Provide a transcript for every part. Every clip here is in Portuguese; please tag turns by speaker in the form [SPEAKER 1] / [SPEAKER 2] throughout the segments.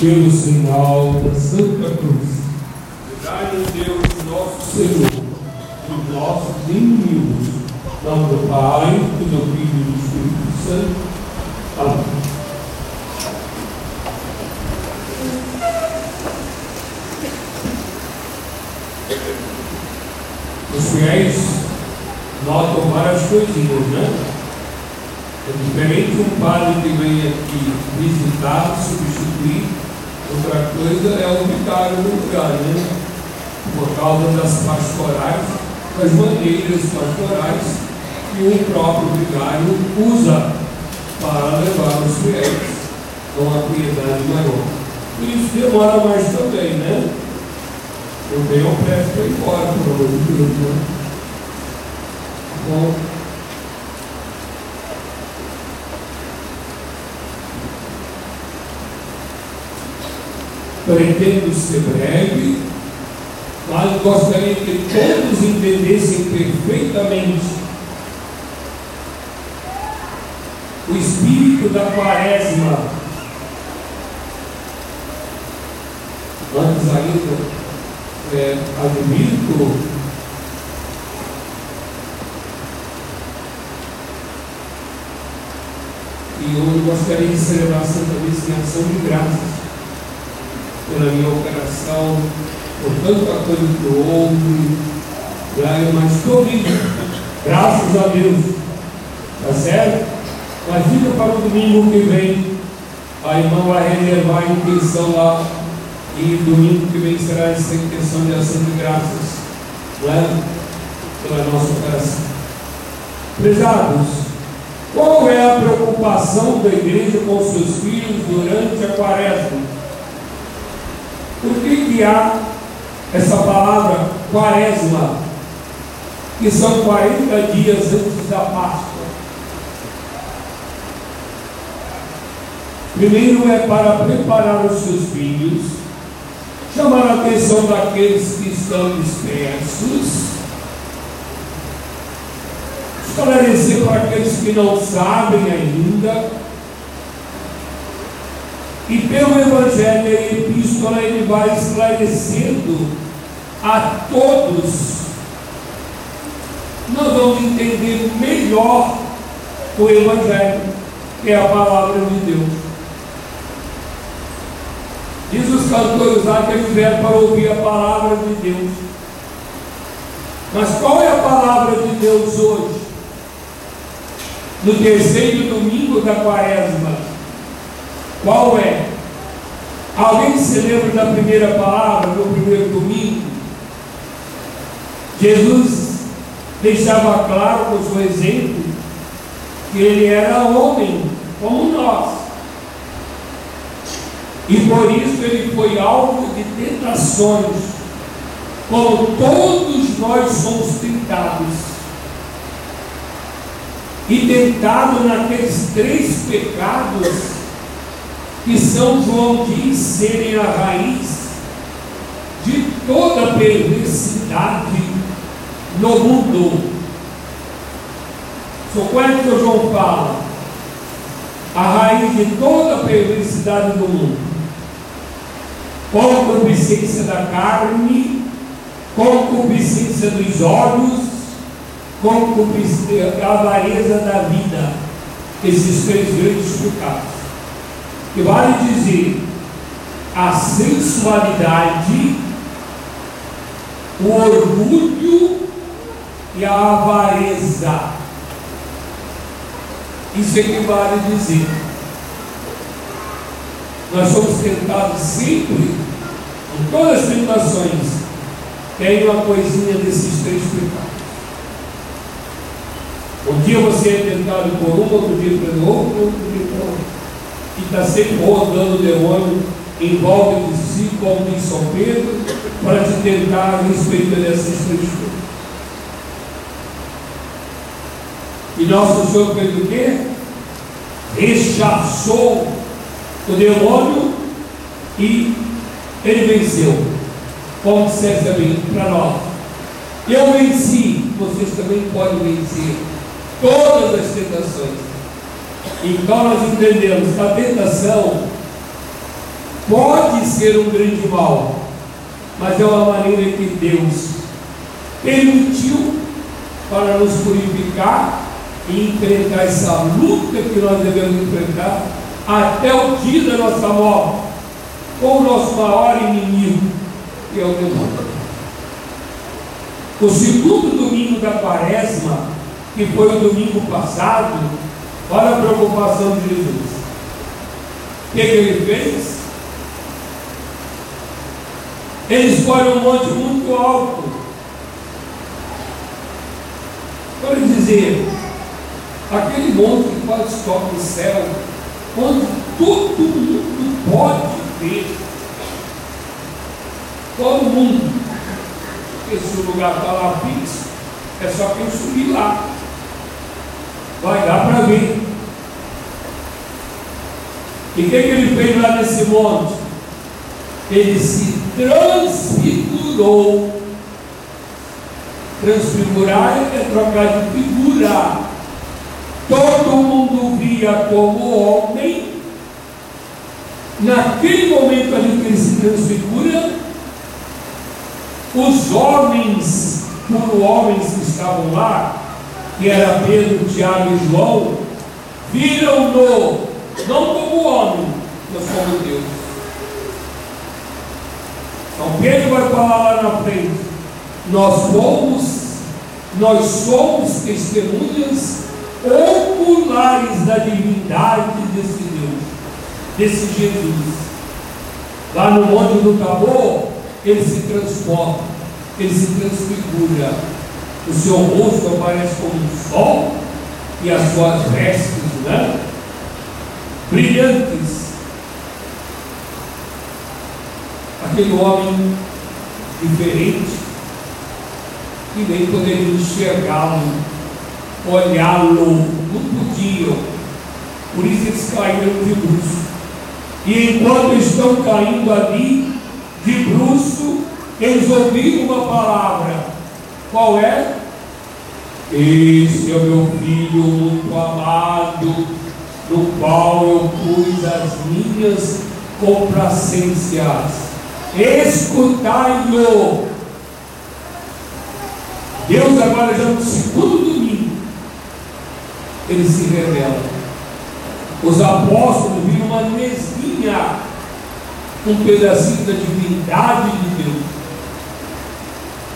[SPEAKER 1] pelo sinal da Santa Cruz. Dai-nos Deus nosso Senhor, os nossos inimigos, não do Pai, e do Filho e do Espírito Santo. Amém. Os fiéis notam várias coisinhas, né? É diferente um padre que vem aqui visitar, substituir, outra coisa é o vicário no lugar, né? Por causa das pastorais, das maneiras pastorais que o próprio vigário usa para levar os fiéis a uma piedade maior. Por isso demora mais também, né? Eu tenho pressa para ir embora, pelo amor de Deus, né? Bom, pretendo ser breve, mas gostaria que todos entendessem perfeitamente o espírito da quaresma. Antes ainda, é, admito e eu gostaria de celebrar a Santa Missa em ação de graças pela minha operação, por tanta coisa que houve, né? mas estou vivo, graças a Deus, tá certo? Mas fica para o domingo que vem, a irmã vai reservar a intenção lá, e domingo que vem será essa intenção de ação de graças, né? pela nossa operação. Prezados, qual é a preocupação da igreja com seus filhos durante a quaresma? Por que, que há essa palavra quaresma, que são 40 dias antes da Páscoa? Primeiro é para preparar os seus filhos, chamar a atenção daqueles que estão dispersos, esclarecer para aqueles que não sabem ainda, e pelo Evangelho e a Epístola ele vai esclarecendo a todos. Nós vamos entender melhor o Evangelho, que é a palavra de Deus. Diz os cantores lá que eles vieram para ouvir a palavra de Deus. Mas qual é a palavra de Deus hoje? No terceiro domingo da quaresma, qual é? Alguém se lembra da primeira palavra, do primeiro domingo? Jesus deixava claro com o seu exemplo que ele era homem, como nós. E por isso ele foi alvo de tentações, como todos nós somos tentados. E tentado naqueles três pecados que São João diz serem a raiz de toda perversidade no mundo. Só qual que o João fala? A raiz de toda perversidade do mundo. Concupiscência da carne, concupiscência dos olhos, concupiscência, avareza da vida. Esses três grandes pecados que vale dizer a sensualidade, o orgulho e a avareza. Isso é que vale dizer. Nós somos tentados sempre, em todas as tentações, tem uma coisinha desses três pecados. Um dia você é tentado por um, outro dia pelo outro, outro dia pelo outro que está sempre rodando o demônio em volta de si, como em São Pedro, para te tentar a respeito três coisas. E nosso Senhor fez o quê? Rechaçou o demônio e ele venceu. Como dissesse também para nós. Eu venci, vocês também podem vencer todas as tentações. Então nós entendemos que a tentação pode ser um grande mal, mas é uma maneira que Deus permitiu para nos purificar e enfrentar essa luta que nós devemos enfrentar até o dia da nossa morte, com o nosso maior inimigo, que é o demônio. O segundo domingo da quaresma, que foi o domingo passado, olha a preocupação de Jesus. O que, que ele fez? Ele escolhe um monte muito alto. Para dizer, aquele monte que quase toca o céu, onde todo mundo pode ver. Todo mundo. Porque se o lugar está lá fixo, é só quem subir lá. Vai dar para ver. E o que, que ele fez lá nesse monte? Ele se transfigurou. Transfigurar é trocar de figura. Todo mundo via como homem. Naquele momento ali que ele se transfigura, os homens, por homens que estavam lá, que era Pedro, Tiago e João, viram-no, não como homem, mas como Deus. Então Pedro vai falar lá na frente, nós fomos, nós somos testemunhas oculares da divindade desse Deus, desse Jesus. Lá no Monte do Tabor, ele se transforma, ele se transfigura. O seu rosto aparece como um sol e as suas vestes, né? Brilhantes. Aquele homem diferente, que nem poderia enxergá-lo, olhá-lo, não podiam. Por isso eles caíram de bruxo. E enquanto estão caindo ali, de bruxo, eles ouviram uma palavra. Qual é? Esse é o meu filho muito amado, no qual eu pus as minhas complacências. Escutai-o. Deus agora já no segundo domingo, ele se revela. Os apóstolos viram uma mesinha um pedacinho da divindade de Deus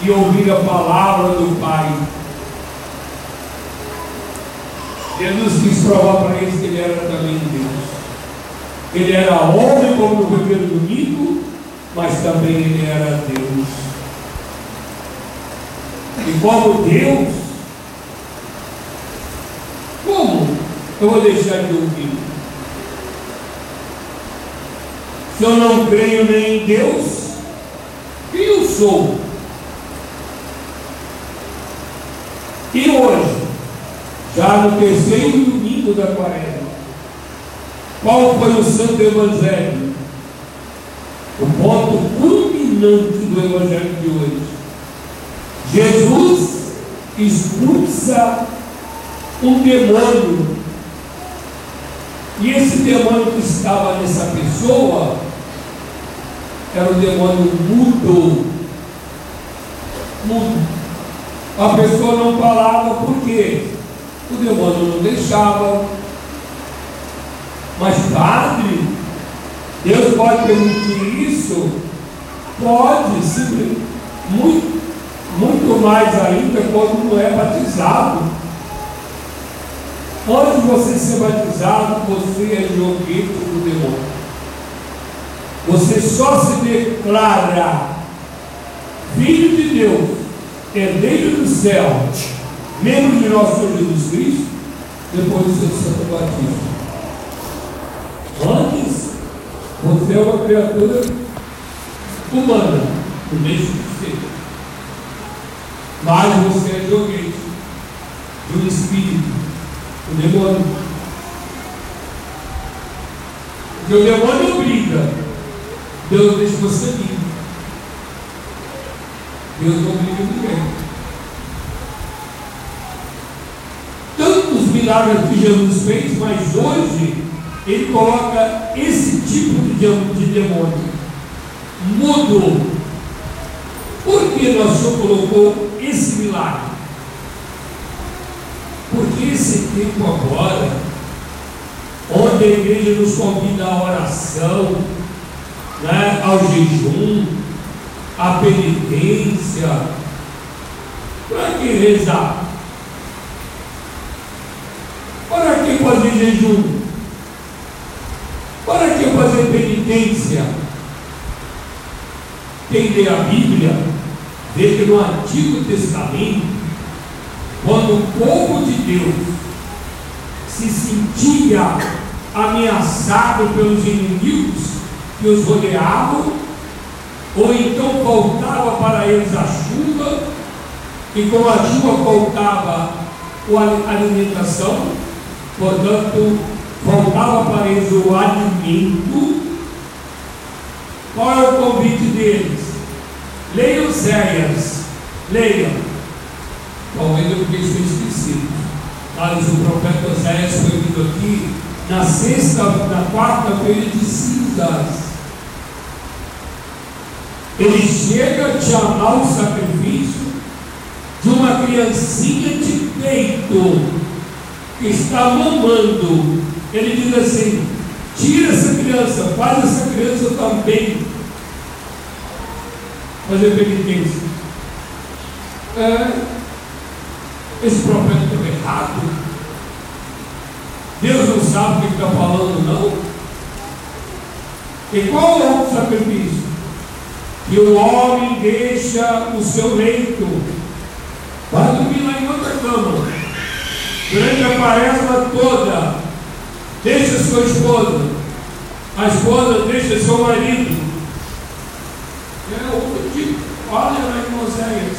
[SPEAKER 1] e ouvir a palavra do Pai. Jesus quis provar para eles que ele era também Deus. Ele era homem, como no primeiro domingo, mas também ele era Deus. E como Deus, como eu vou deixar de ouvir? Se eu não creio nem em Deus, quem eu sou? E hoje, já no terceiro domingo da quaresma, qual foi o Santo Evangelho? O ponto culminante do Evangelho de hoje. Jesus expulsa um demônio e esse demônio que estava nessa pessoa era o demônio mudo. Mudo. A pessoa não falava por quê? O demônio não deixava. Mas, padre, Deus pode permitir isso? Pode, sim, muito, muito mais ainda quando não é batizado. Antes de você ser batizado, você é joguete do demônio. Você só se declara filho de Deus, herdeiro do céu, membro de nosso Senhor Jesus Cristo, depois do seu santo batismo. Antes, você é uma criatura humana, do mesmo que ser. Mas você é joguete do Espírito o demônio. Porque o demônio obriga. Deus deixa você livre. Deus não obriga ninguém. Tantos milagres que Jesus fez, mas hoje ele coloca esse tipo de, de demônio mudo. Por que nós só colocou esse milagre? Porque esse tempo agora, onde a igreja nos convida à oração, né, ao jejum, à penitência, para que rezar? Para que fazer jejum? Para que fazer penitência? Quem lê a Bíblia, vê que no Antigo Testamento, quando o povo de Deus se sentia ameaçado pelos inimigos que os rodeavam, ou então faltava para eles a chuva, e com a chuva faltava a alimentação, portanto, faltava para eles o alimento. Qual é o convite deles? Leiam Zéias, leiam. Talvez eu fiquei esquecido. Mas o profeta Oséias foi vindo aqui na sexta, na quarta-feira de cinzas. Ele chega a chamar o sacrifício de uma criancinha de peito que está mamando. Ele diz assim: tira essa criança, faz essa criança também fazer penitência. É, esse profeta está errado. Deus não sabe o que está falando, não. E qual é o sacrifício? Que o homem deixa o seu leito, vai dormir lá em outra cama, durante a quaresma toda, deixa sua esposa, a esposa deixa seu marido. É outro tipo, olha lá em Moisés,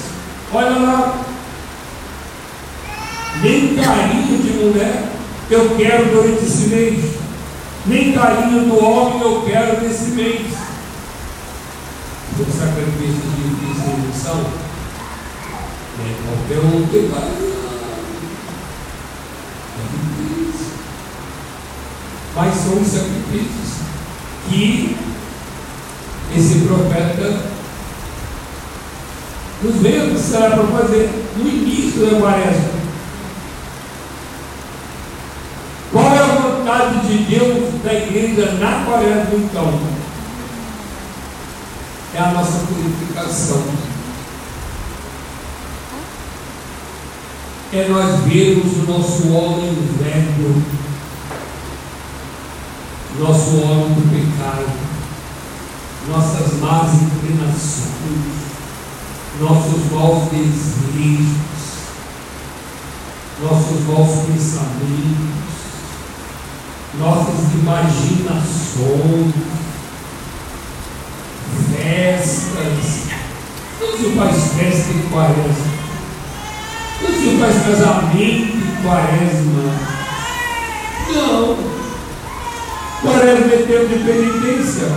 [SPEAKER 1] olha lá, nem carinho de mulher eu quero durante esse mês, nem carinho do homem eu quero nesse mês. O sacrifício de ressurreição é qualquer um que vai. É Mas são os sacrifícios que esse profeta nos veio será para fazer no início da quaresma. Qual é a vontade de Deus da igreja na quaresma então? É a nossa purificação. É nós vermos o nosso homem velho, nosso homem do pecado, nossas más inclinações, nossos maus desejos, nossos maus pensamentos, nossas imaginações, festas. Não se faz festa em quaresma. Não se faz casamento em quaresma. Não. Quaresma é tempo de penitência.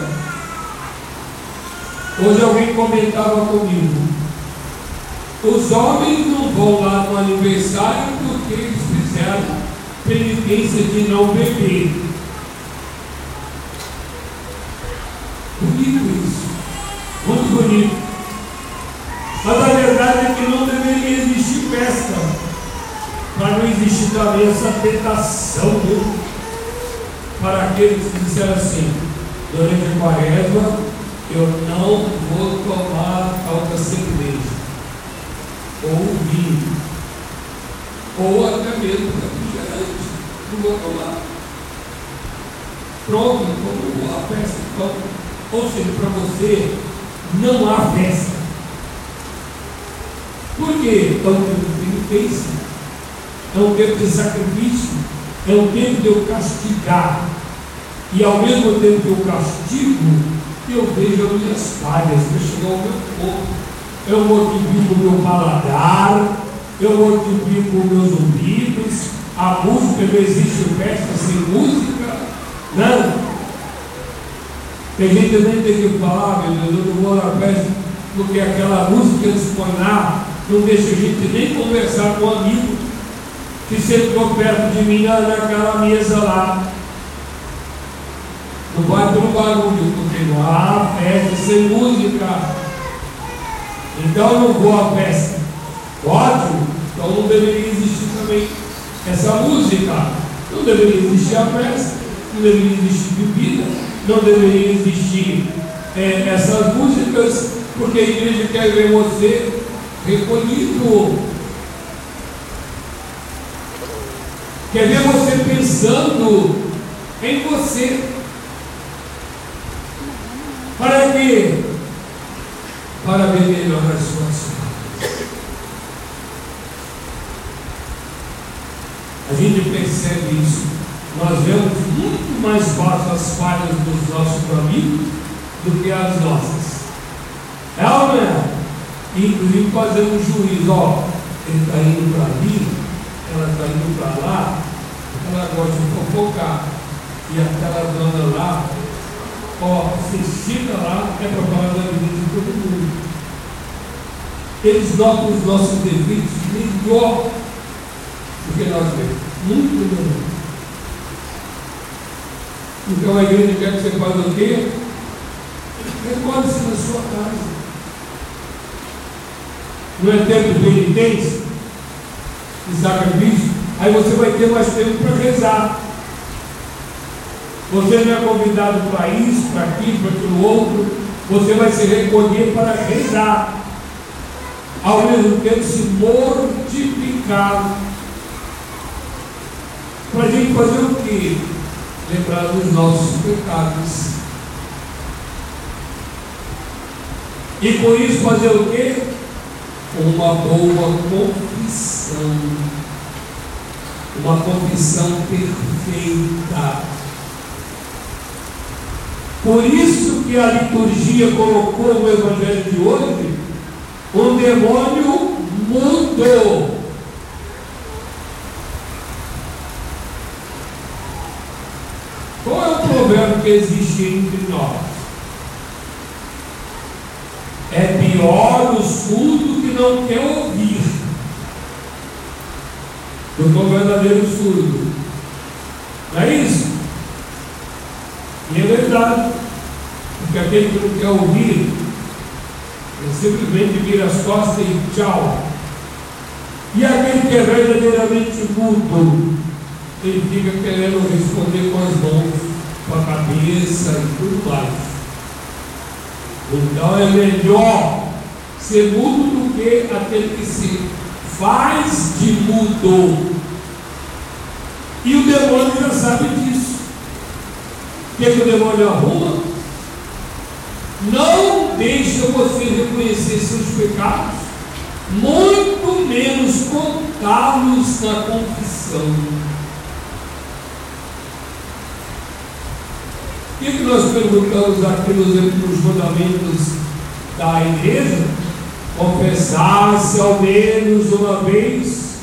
[SPEAKER 1] Hoje alguém comentava comigo. Os homens não vão lá no aniversário porque eles fizeram penitência de não beber. Bonito. Mas a verdade é que não deveria existir festa. Para não existir também essa tentação né? para aqueles que disseram assim, durante a quaresma, eu não vou tomar alta cerveja, ou vinho, ou até mesmo refrigerante não vou tomar. Pronto, como a festa. Então, ou seja, para você não há festa. Por quê? É um tempo de penitência, é um tempo de sacrifício, é um tempo de eu castigar. E ao mesmo tempo que eu castigo, eu vejo as minhas falhas, para chegar meu corpo. Eu mortifico o meu paladar, eu mortifico os meus ouvidos, a música, não existe festa sem música, não. Tem gente que nem tem que falar, meu Deus, eu não vou na festa, porque aquela música eles põem não deixa a gente nem conversar com um amigo que ficou perto de mim naquela mesa lá. Não vai ter um barulho, porque não há festa sem música. Então eu não vou à festa. Ótimo, então não deveria existir também essa música. Não deveria existir a festa, não deveria existir bebida, não deveria existir é, essas músicas, porque a igreja quer ver você recolhido. Quer ver você pensando em você. Para quê? Para ver melhor as suas A gente percebe isso. Nós vemos mais fácil as falhas dos nossos amigos do que as nossas. É ou não é? Inclusive fazendo um juízo, ó, ele está indo para ali, ela está indo para lá, ela gosta de fofocar. E aquela dona lá, ó, se chega lá, é para falar da vida de todo mundo. Eles notam os nossos defeitos melhor do que nós mesmos. Muito melhor. Então a igreja quer que você faça o quê? Recorde-se na sua casa. Não é tempo de penitência e sacrifício? Aí você vai ter mais tempo para rezar. Você não é convidado para isso, para aquilo, para aquilo outro. Você vai se recolher para rezar. Ao mesmo tempo se mortificar. Para a gente fazer o quê? Lembrar dos nossos pecados. E com isso fazer o quê? Uma boa confissão. Uma confissão perfeita. Por isso que a liturgia colocou no Evangelho de hoje um demônio mudo. Qual o provérbio que existe entre nós? É pior o surdo que não quer ouvir do que o verdadeiro surdo. Não é isso? E é verdade. Porque aquele que não quer ouvir, ele simplesmente vira as costas e tchau. E aquele que é verdadeiramente mudo, ele fica querendo responder com as mãos, com a cabeça e tudo mais. Então é melhor ser mudo do que aquele que se faz de mudo. E o demônio já sabe disso. O que, é que o demônio arruma? Não deixa você reconhecer seus pecados, muito menos contá-los na confissão. O que, nós perguntamos aqui nos mandamentos da igreja? Confessar-se ao menos uma vez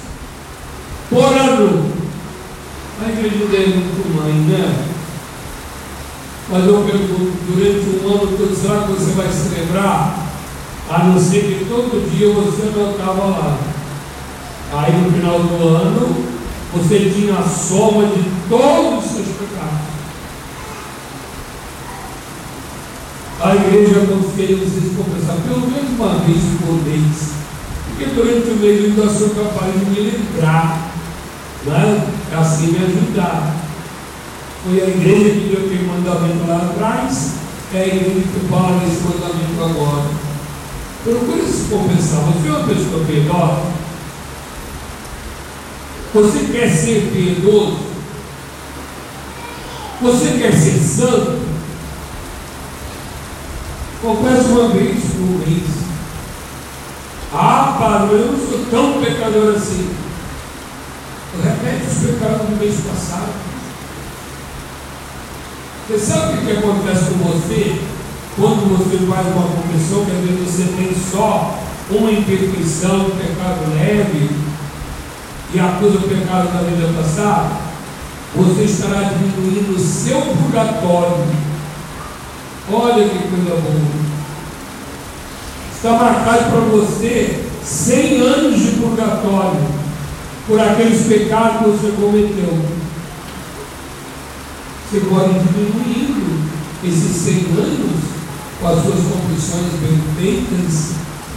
[SPEAKER 1] por ano. A igreja não é muito mãe, né? Mas eu pergunto, durante um ano todo, será que você vai se lembrar? A não ser que todo dia você não estava lá. Aí no final do ano, você tinha a soma de todos os seus pecados. A igreja aconselha vocês confessar pelo menos uma vez por mês. Porque durante o mês eu ainda sou capaz de me lembrar. Né? Assim me ajudar. Foi a igreja que deu aquele mandamento lá atrás, é a igreja que fala desse mandamento agora. Procure se confessar. Você é uma pessoa piedosa? Você quer ser piedoso? Você quer ser santo? Confesso uma vez por mês. Ah, Padre, eu não sou tão pecador assim. Repete os pecados do mês passado. Você sabe o que acontece com você quando você faz uma confissão que às vezes você tem só uma imperfeição, um pecado leve e acusa o pecado da vida passada? Você estará diminuindo o seu purgatório Olha que coisa boa. Está marcado para você 100 anos de purgatório por aqueles pecados que você cometeu. Você pode ir diminuindo esses 100 anos com as suas confissões bem feitas,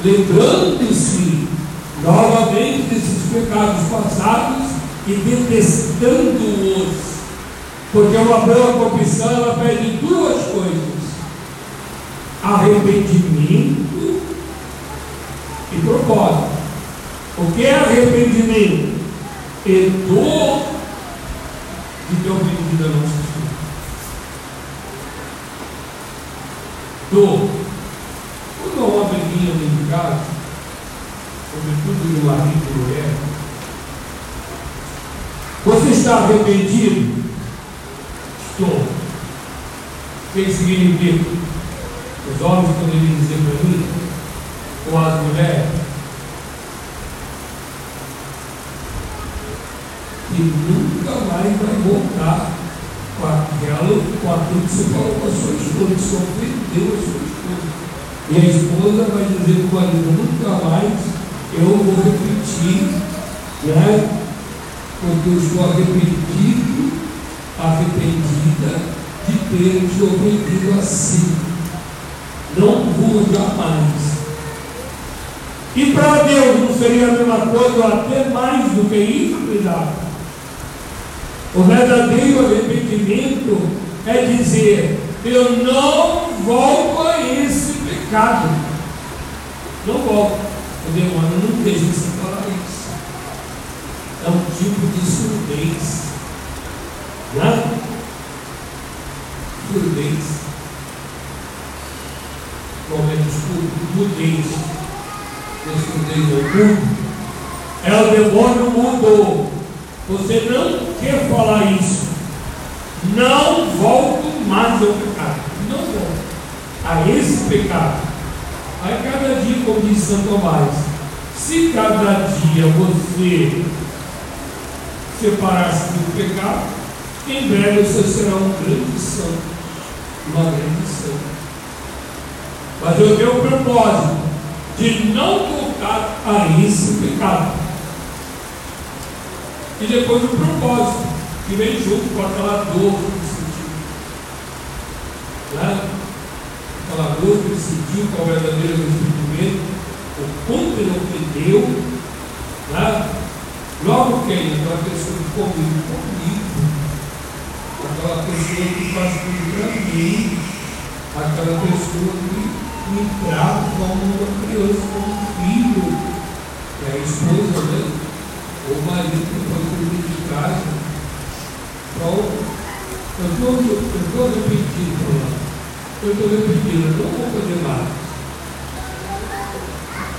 [SPEAKER 1] lembrando-se novamente desses pecados passados e detestando-os. Porque uma boa confissão ela pede duas coisas: arrependimento e propósito. O que é arrependimento? E dor de ter ofendido a nossa Senhor. Dor. Quando há uma briguinha dentro de casa, sobretudo no marido e mulher, você está arrependido? Estou. O que significa? Os homens poderiam dizer para mim, ou as mulheres, que nunca mais vai voltar com aquela, com aquilo que você falou com a sua esposa, que você ofendeu a sua esposa. E a esposa vai dizer para o marido, nunca mais eu vou repetir, né? Porque eu estou arrependido, arrependida de ter te ofendido assim. Não vou jamais. E para Deus não seria a mesma coisa, até mais do que isso, cuidado. O verdadeiro arrependimento é dizer: eu não volto a esse pecado. Não volto. O demônio não deixa você falar isso. É um tipo de surdez. Né? Surdez. Momento escuro, mudez. Surdez oculto. É o demônio mudou. Você não quer falar isso. Não volto mais ao pecado. Não volto a esse pecado. Aí cada dia, como diz Santo Tomás, se cada dia você separar-se do pecado, em breve você será um grande santo. Uma grande santa. Mas eu tenho o propósito de não voltar a esse pecado. E depois o propósito, que vem junto com aquela dor que ele sentiu. Né? Aquela dor que ele sentiu com o verdadeiro arrependimento, o quanto ele ofendeu. Né? Logo quem? Aquela pessoa que comigo, comigo. Aquela pessoa que faz tudo para mim. Aquela pessoa que me trata como uma criança, como um filho. É a esposa, né? o marido foi comigo de casa. Então, eu estou repetindo, eu estou repetindo, eu não vou fazer mais.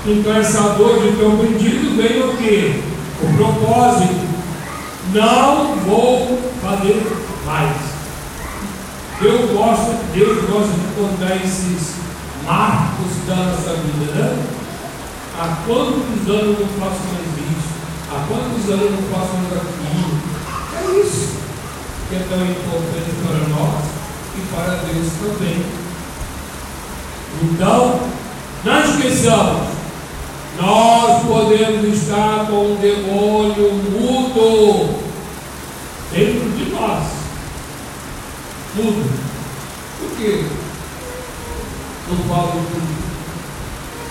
[SPEAKER 1] Então essa dor de ter aprendido vem o quê? O propósito. Não vou fazer mais. Deus gosta, Deus gosta de contar esses marcos da nossa vida, né? Há quantos anos eu não faço mais isso? Há quantos anos eu não faço mais aquilo? É isso que é tão importante para nós e para Deus também. Então, não esqueçamos, nós podemos estar com um demônio mudo dentro de nós. Mudo. Por quê? Falo,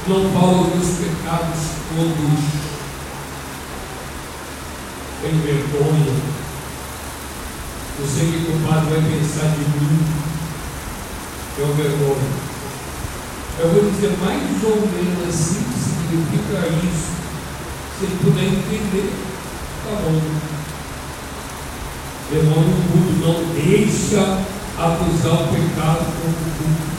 [SPEAKER 1] não falo dos pecados todos tem vergonha. Eu sei que o padre vai pensar de mim. Tenho vergonha. Eu vou dizer mais ou menos assim que significa isso. Se ele puder entender, tá bom. Demônio mudo não deixa acusar o pecado como culpa.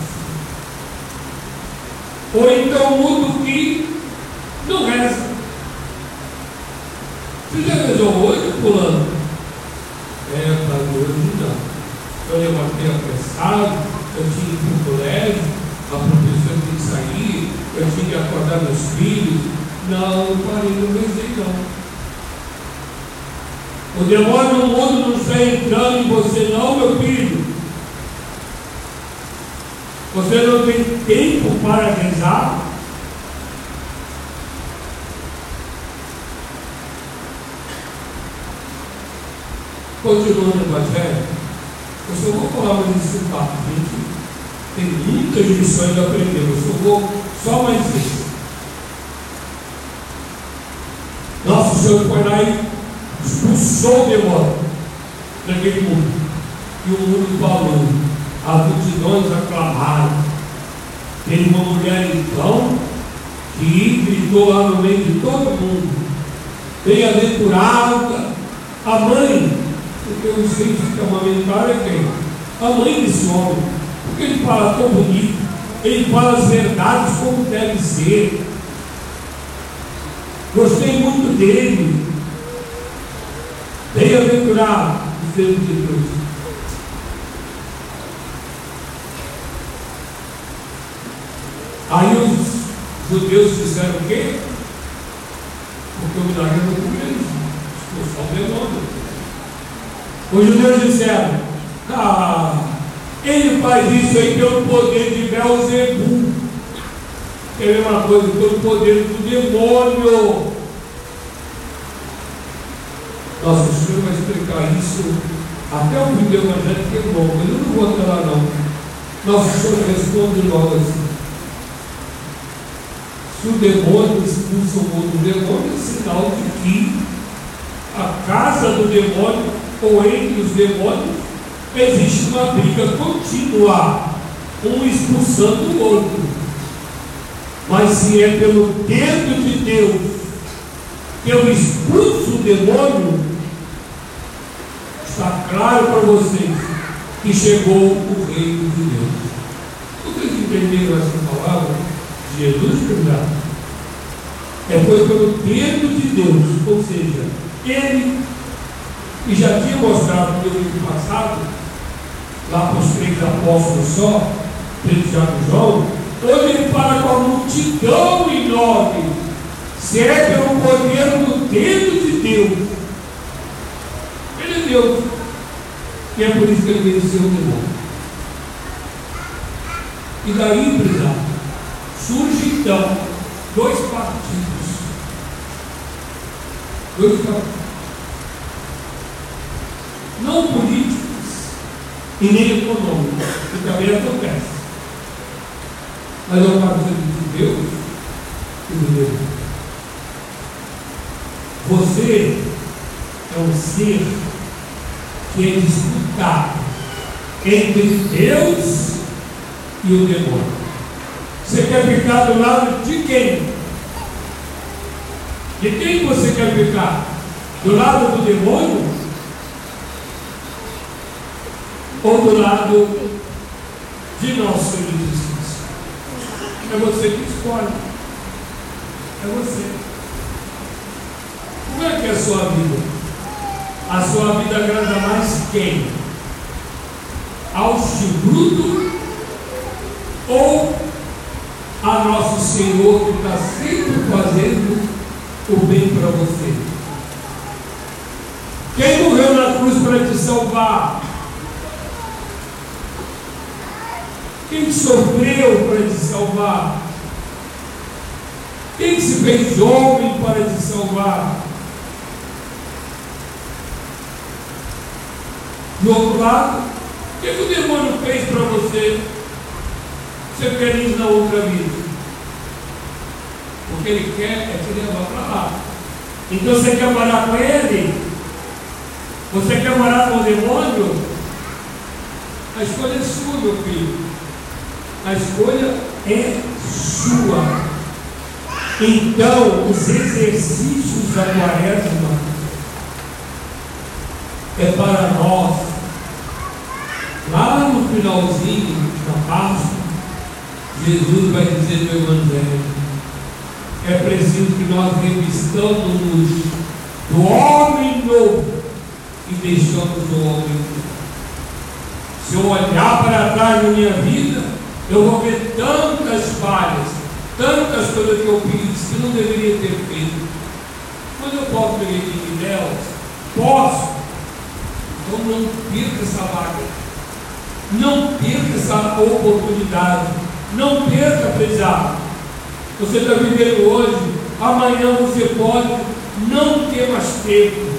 [SPEAKER 1] Ou então mudo que não reza. Você já rezou hoje, fulano? É, para hoje não. Eu levantei apressado, eu tinha que ir o colégio, a professora tem que sair, eu tinha que acordar meus filhos. Não, eu parei, não rezei não. O demônio no mundo não está entrando em você não, meu filho. Você não tem tempo para rezar. Continuando o Evangelho, eu só vou falar mais esse papo, gente. Tem muitas lições a aprender, eu só vou só mais isso. Nosso Senhor foi lá e expulsou o demônio daquele mundo. E o mundo falou, as multidões aclamaram. Tem uma mulher então que gritou lá no meio de todo mundo. Bem-aventurada a mãe, porque eu sei que amamentar é quem? A mãe desse homem. Porque ele fala tão bonito, ele fala as verdades como deve ser. Gostei muito dele. Bem-aventurado, Deus de Deus. Aí os judeus disseram o quê? Porque o milagre não com eles, expulsar o demônio. Os judeus disseram, ah, ele faz isso aí pelo poder de Belzebu. É a mesma coisa, pelo poder do demônio. Nossa, o senhor vai explicar isso até o do evangelho, que é bom, mas eu não vou até lá não. Nosso Senhor responde logo assim. Se o demônio expulsa o outro demônio, é sinal de que a casa do demônio, ou entre os demônios, existe uma briga contínua, um expulsando o outro. Mas se é pelo dedo de Deus que eu expulso o demônio, está claro para vocês que chegou o reino de Deus. Vocês entenderam essa palavra Jesus, verdade? É foi pelo dedo de Deus, ou seja, ele, que já tinha mostrado no livro passado, lá para os três apóstolos só, Pedro, Tiago e João, hoje ele fala com a multidão enorme, se é pelo poder do dedo de Deus. Ele é Deus. E é por isso que ele venceu o demônio. E daí, empresário, surge então dois partidos. Dois partidos. Não políticos e nem econômicos, que também acontece. Mas é o partido de Deus e de Deus. Você é um ser que é disputado entre Deus e o demônio. Você quer ficar do lado de quem? De quem você quer ficar? Do lado do demônio? Ou do lado de nosso Senhor Jesus? É você que escolhe. É você. Como é que é a sua vida? A sua vida agrada mais quem? Ao bruto ou a nosso Senhor que está sempre fazendo o bem para você? Quem morreu na cruz para te salvar? Quem sofreu para te salvar? Quem se fez homem para te salvar? Do outro lado, o que, o demônio fez para você ser feliz na outra vida? O que ele quer é te levar para lá. Então você quer morar com ele? Você quer morar com o demônio? A escolha é sua, meu filho. A escolha é sua. Então, os exercícios da quaresma é para nós Lá no finalzinho da Páscoa, Jesus vai dizer no Evangelho: é preciso que nós revistamos-nos do homem novo e deixamos o homem novo. Se eu olhar para trás na minha vida, eu vou ver tantas falhas, tantas coisas que eu fiz que não deveria ter feito. Quando eu posso pedir delas, posso. Então não perca essa vaga. Não perca essa oportunidade. Não perca, apesar. Você está vivendo hoje, amanhã você pode não ter mais tempo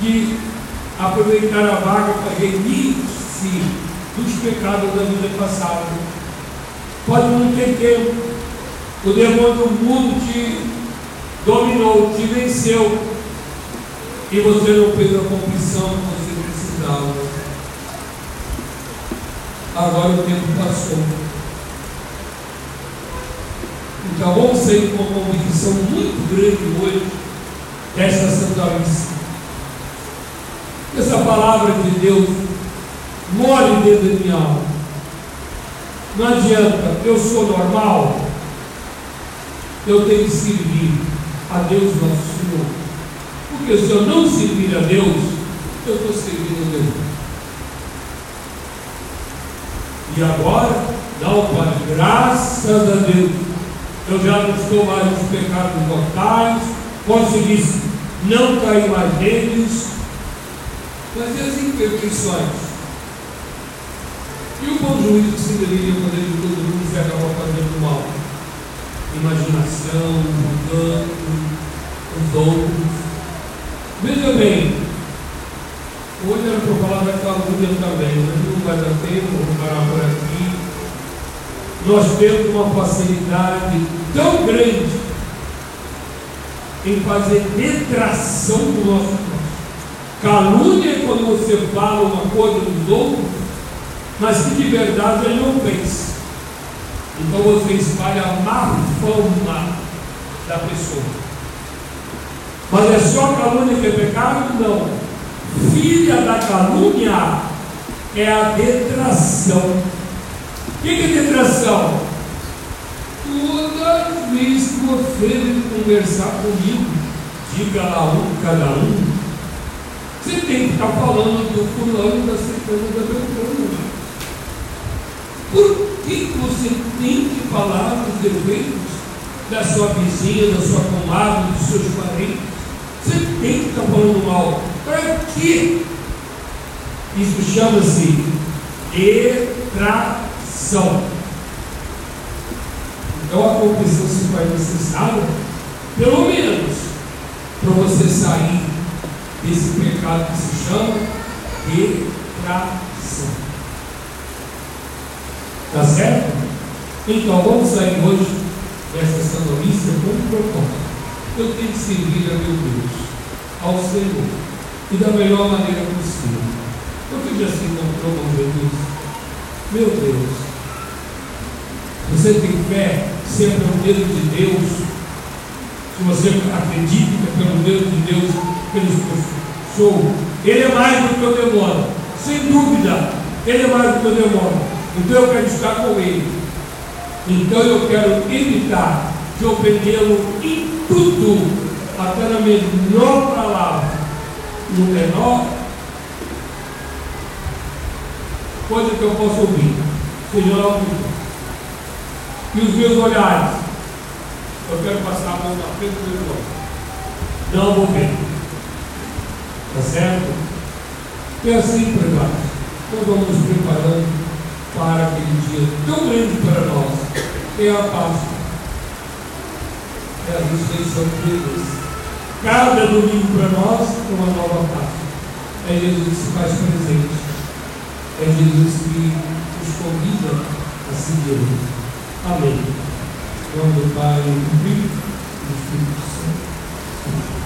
[SPEAKER 1] de aproveitar a vaga para remir-se dos pecados da vida passada. Pode não ter tempo. O demônio do mundo te dominou, te venceu. E você não fez a confissão que você precisava. Agora o tempo passou. Então vamos sair com uma convicção muito grande hoje dessa Santa Missa. Essa palavra de Deus more dentro da minha alma. Não adianta, eu sou normal, eu tenho que servir a Deus nosso Senhor. Porque se eu não servir a Deus, eu estou servindo a Deus. E agora, não, Pai, graças a Deus, eu já não estou mais nos pecados mortais, consegui não cair mais neles, mas e as imperfeições? E o bom juízo que se deveria poder de todo mundo se acabou fazendo mal? Imaginação, engano, os outros. Veja bem, hoje era para falar da calúnia também, mas não vai dar tempo, vou parar por aqui. Nós temos uma facilidade tão grande em fazer detração do nosso próximo. Calúnia é quando você fala uma coisa dos outros mas que de verdade ele não fez. Então você espalha a má fama da pessoa. Mas é só calúnia que é pecado? Não. Filha da calúnia é a detração. O que é detração? Toda vez que você conversar comigo, diga lá um cada um, você tem que estar falando do fulano, da ciclana, da beltrana. Por que você tem que falar dos defeitos da sua vizinha, da sua comadre, dos seus parentes? Você tem que estar falando mal. Para quê? Isso chama-se detração. Então a confissão se faz necessária, pelo menos, para você sair desse pecado que se chama detração. Tá certo? Então vamos sair hoje dessa sandomista com um propósito. Eu tenho que servir a meu Deus, ao Senhor, e da melhor maneira possível. Porque já se encontrou com Jesus? Meu Deus, você tem fé sempre no dedo de Deus. Se você acredita que é pelo dedo de Deus, pelo sou, Ele é mais do que o demônio. Sem dúvida, Ele é mais do que o demônio. Então eu quero estar com Ele. Então eu quero evitar de ofendê-lo em tudo, até na menor palavra, no menor coisa que eu possa ouvir, seja lá o E os meus olhares, eu quero passar a mão na frente do meu olho. Não vou ver. Tá certo? E assim, pregados, nós vamos nos preparando para aquele dia tão grande para nós, é a Páscoa, é a ressurreição de Deus. Cada domingo para nós uma nova Páscoa. É Jesus que se faz presente. É Jesus que nos convida a seguir. Amém. Em nome do Pai, do Filho e do Espírito Santo.